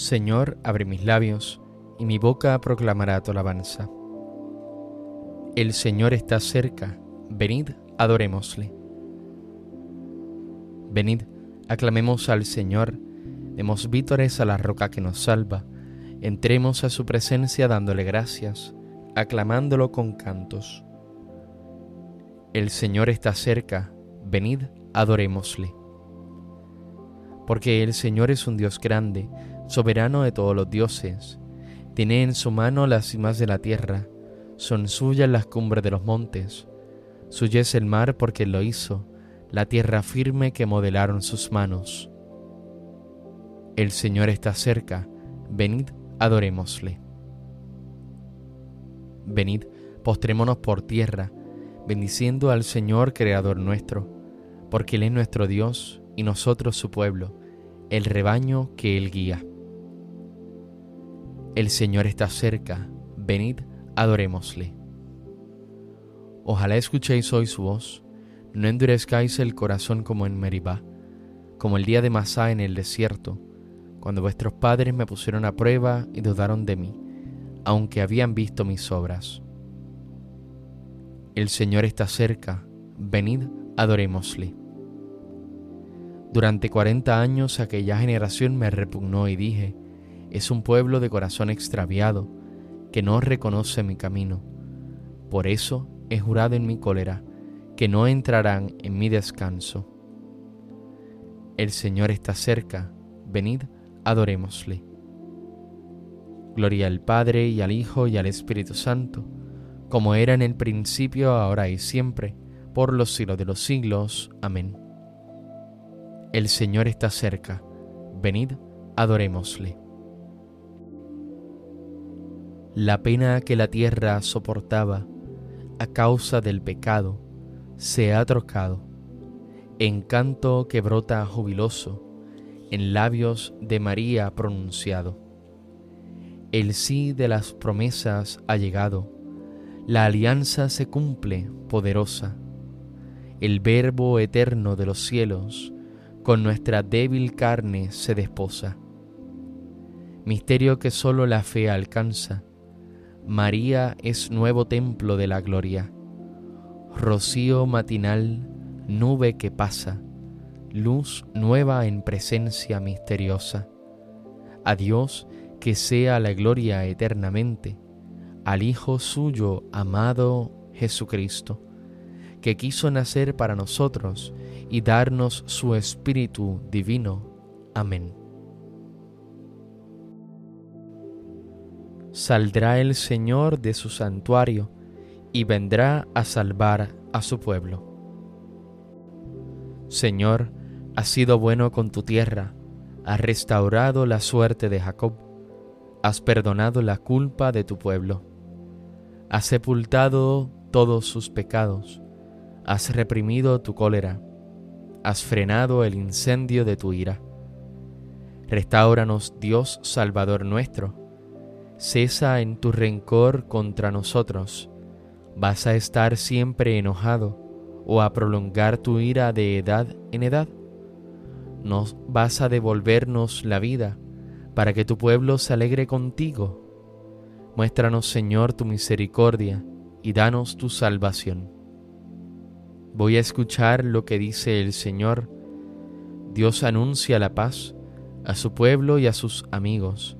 Señor, abre mis labios, y mi boca proclamará tu alabanza. El Señor está cerca, venid, adorémosle. Venid, aclamemos al Señor, demos vítores a la roca que nos salva, entremos a su presencia dándole gracias, aclamándolo con cantos. El Señor está cerca, venid, adorémosle. Porque el Señor es un Dios grande, soberano de todos los dioses. Tiene en su mano las cimas de la tierra, son suyas las cumbres de los montes. Suya es el mar porque lo hizo, la tierra firme que modelaron sus manos. El Señor está cerca, venid, adorémosle. Venid, postrémonos por tierra, bendiciendo al Señor Creador nuestro, porque Él es nuestro Dios y nosotros su pueblo, el rebaño que Él guía. El Señor está cerca, venid, adorémosle. Ojalá escuchéis hoy su voz, no endurezcáis el corazón como en Meribá, como el día de Masá en el desierto, cuando vuestros padres me pusieron a prueba y dudaron de mí, aunque habían visto mis obras. El Señor está cerca, venid, adorémosle. Durante cuarenta años aquella generación me repugnó y dije, es un pueblo de corazón extraviado, que no reconoce mi camino. Por eso he jurado en mi cólera, que no entrarán en mi descanso. El Señor está cerca, venid, adorémosle. Gloria al Padre y al Hijo y al Espíritu Santo, como era en el principio, ahora y siempre, por los siglos de los siglos. Amén. El Señor está cerca, venid, adorémosle. La pena que la tierra soportaba a causa del pecado se ha trocado en canto que brota jubiloso en labios de María pronunciado. El sí de las promesas ha llegado, la alianza se cumple poderosa, el verbo eterno de los cielos con nuestra débil carne se desposa. Misterio que sólo la fe alcanza, María es nuevo templo de la gloria, rocío matinal, nube que pasa, luz nueva en presencia misteriosa. A Dios que sea la gloria eternamente, al Hijo suyo amado Jesucristo, que quiso nacer para nosotros y darnos su Espíritu divino. Amén. Saldrá el Señor de su santuario y vendrá a salvar a su pueblo. Señor, has sido bueno con tu tierra, has restaurado la suerte de Jacob, has perdonado la culpa de tu pueblo, has sepultado todos sus pecados, has reprimido tu cólera, has frenado el incendio de tu ira. Restauranos, Dios Salvador nuestro, cesa en tu rencor contra nosotros. ¿Vas a estar siempre enojado o a prolongar tu ira de edad en edad? ¿No vas a devolvernos la vida para que tu pueblo se alegre contigo? Muéstranos, Señor, tu misericordia y danos tu salvación. Voy a escuchar lo que dice el Señor. Dios anuncia la paz a su pueblo y a sus amigos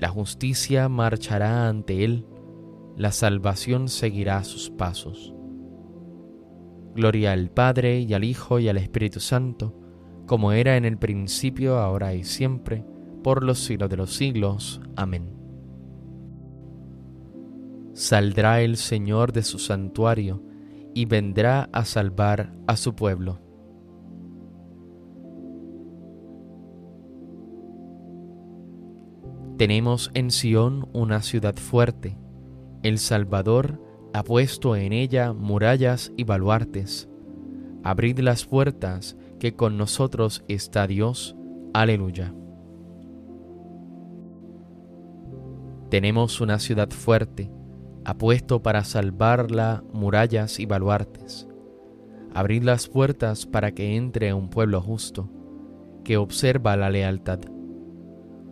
La justicia marchará ante él, la salvación seguirá sus pasos. Gloria al Padre y al Hijo y al Espíritu Santo, como era en el principio, ahora y siempre, por los siglos de los siglos. Amén. Saldrá el Señor de su santuario y vendrá a salvar a su pueblo. Tenemos en Sión una ciudad fuerte. El Salvador ha puesto en ella murallas y baluartes. Abrid las puertas, que con nosotros está Dios. Aleluya. Tenemos una ciudad fuerte, ha puesto para salvarla murallas y baluartes. Abrid las puertas para que entre un pueblo justo, que observa la lealtad.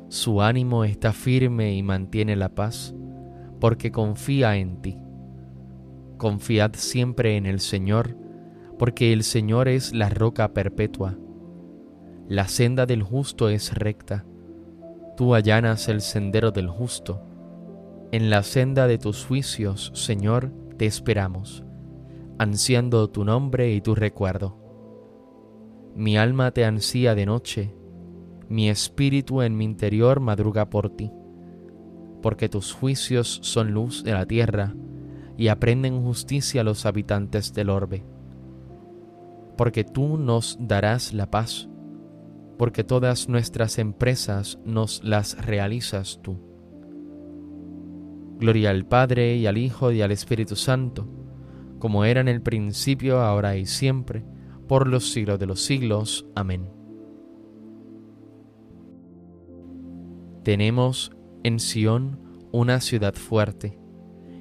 Su ánimo está firme y mantiene la paz, porque confía en ti. Confiad siempre en el Señor, porque el Señor es la roca perpetua. La senda del justo es recta. Tú allanas el sendero del justo. En la senda de tus juicios, Señor, te esperamos, ansiando tu nombre y tu recuerdo. Mi alma te ansía de noche, mi espíritu en mi interior madruga por ti, porque tus juicios son luz de la tierra, y aprenden justicia a los habitantes del orbe. Porque tú nos darás la paz, porque todas nuestras empresas nos las realizas tú. Gloria al Padre y al Hijo y al Espíritu Santo, como era en el principio, ahora y siempre, por los siglos de los siglos. Amén. Tenemos en Sión una ciudad fuerte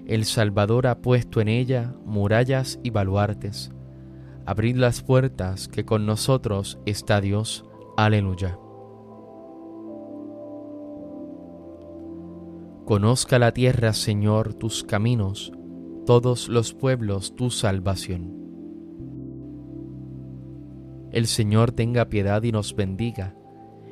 el Salvador ha puesto en ella murallas y baluartes. Abrid las puertas, que con nosotros está Dios. Aleluya. Conozca la tierra, Señor, tus caminos, todos los pueblos tu salvación. El Señor tenga piedad y nos bendiga,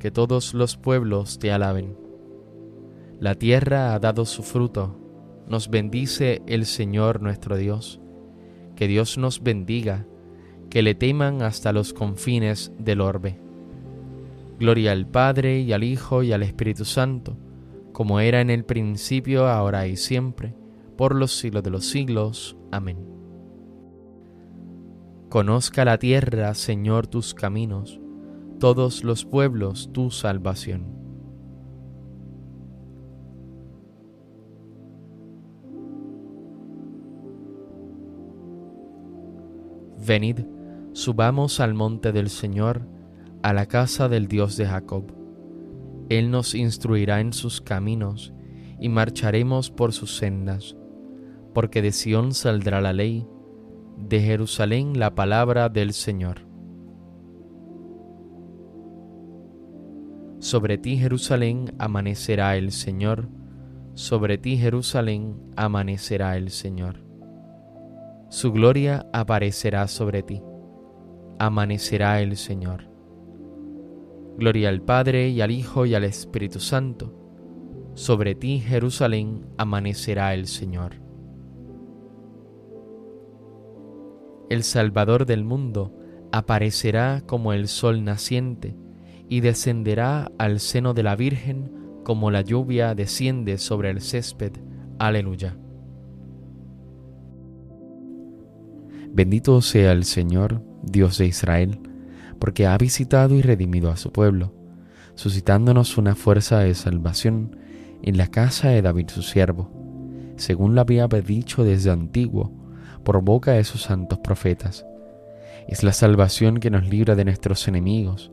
que todos los pueblos te alaben. La tierra ha dado su fruto, nos bendice el Señor nuestro Dios. Que Dios nos bendiga, que le teman hasta los confines del orbe. Gloria al Padre y al Hijo y al Espíritu Santo, como era en el principio, ahora y siempre, por los siglos de los siglos. Amén. Conozca la tierra, Señor, tus caminos, todos los pueblos tu salvación. Venid, subamos al monte del Señor, a la casa del Dios de Jacob. Él nos instruirá en sus caminos, y marcharemos por sus sendas, porque de Sión saldrá la ley, de Jerusalén la palabra del Señor. Sobre ti Jerusalén amanecerá el Señor, sobre ti Jerusalén amanecerá el Señor su gloria aparecerá sobre ti. Amanecerá el Señor. Gloria al Padre y al Hijo y al Espíritu Santo. Sobre ti, Jerusalén, amanecerá el Señor. El Salvador del mundo aparecerá como el sol naciente y descenderá al seno de la Virgen como la lluvia desciende sobre el césped. Aleluya. Bendito sea el Señor, Dios de Israel, porque ha visitado y redimido a su pueblo, suscitándonos una fuerza de salvación en la casa de David su siervo, según lo había dicho desde antiguo por boca de sus santos profetas. Es la salvación que nos libra de nuestros enemigos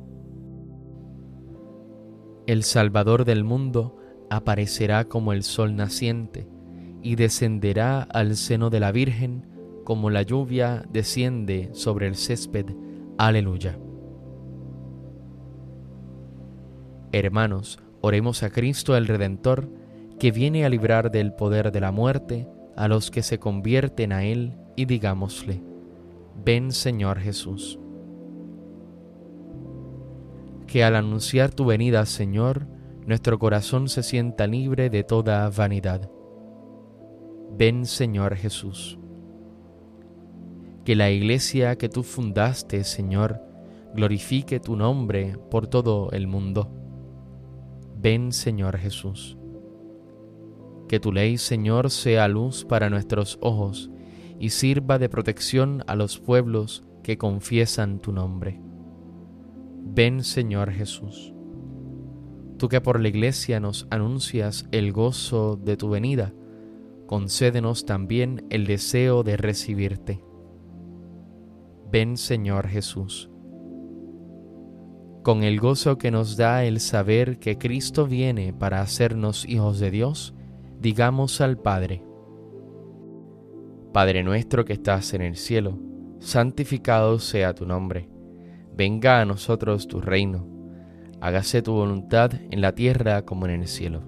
El Salvador del mundo aparecerá como el sol naciente y descenderá al seno de la Virgen como la lluvia desciende sobre el césped. Aleluya. Hermanos, oremos a Cristo el Redentor, que viene a librar del poder de la muerte a los que se convierten a Él, y digámosle, ven Señor Jesús. Que al anunciar tu venida, Señor, nuestro corazón se sienta libre de toda vanidad. Ven Señor Jesús. Que la iglesia que tú fundaste, Señor, glorifique tu nombre por todo el mundo. Ven Señor Jesús. Que tu ley, Señor, sea luz para nuestros ojos y sirva de protección a los pueblos que confiesan tu nombre. Ven Señor Jesús tú que por la iglesia nos anuncias el gozo de tu venida, concédenos también el deseo de recibirte. Ven Señor Jesús. Con el gozo que nos da el saber que Cristo viene para hacernos hijos de Dios, digamos al Padre, Padre nuestro que estás en el cielo, santificado sea tu nombre, venga a nosotros tu reino hágase tu voluntad en la tierra como en el cielo.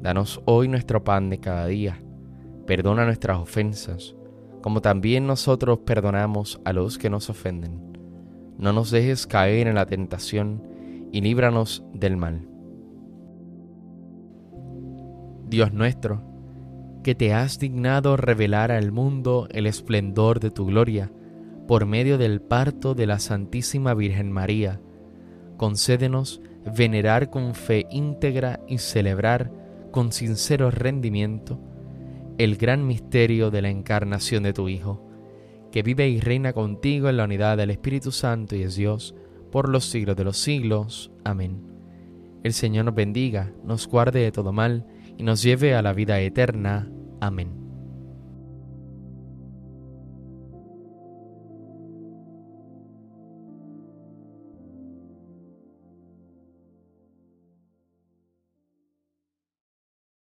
Danos hoy nuestro pan de cada día. Perdona nuestras ofensas, como también nosotros perdonamos a los que nos ofenden. No nos dejes caer en la tentación y líbranos del mal. Dios nuestro, que te has dignado revelar al mundo el esplendor de tu gloria por medio del parto de la Santísima Virgen María, concédenos venerar con fe íntegra y celebrar con sincero rendimiento el gran misterio de la encarnación de tu Hijo, que vive y reina contigo en la unidad del Espíritu Santo y es Dios por los siglos de los siglos. Amén. El Señor nos bendiga, nos guarde de todo mal y nos lleve a la vida eterna. Amén.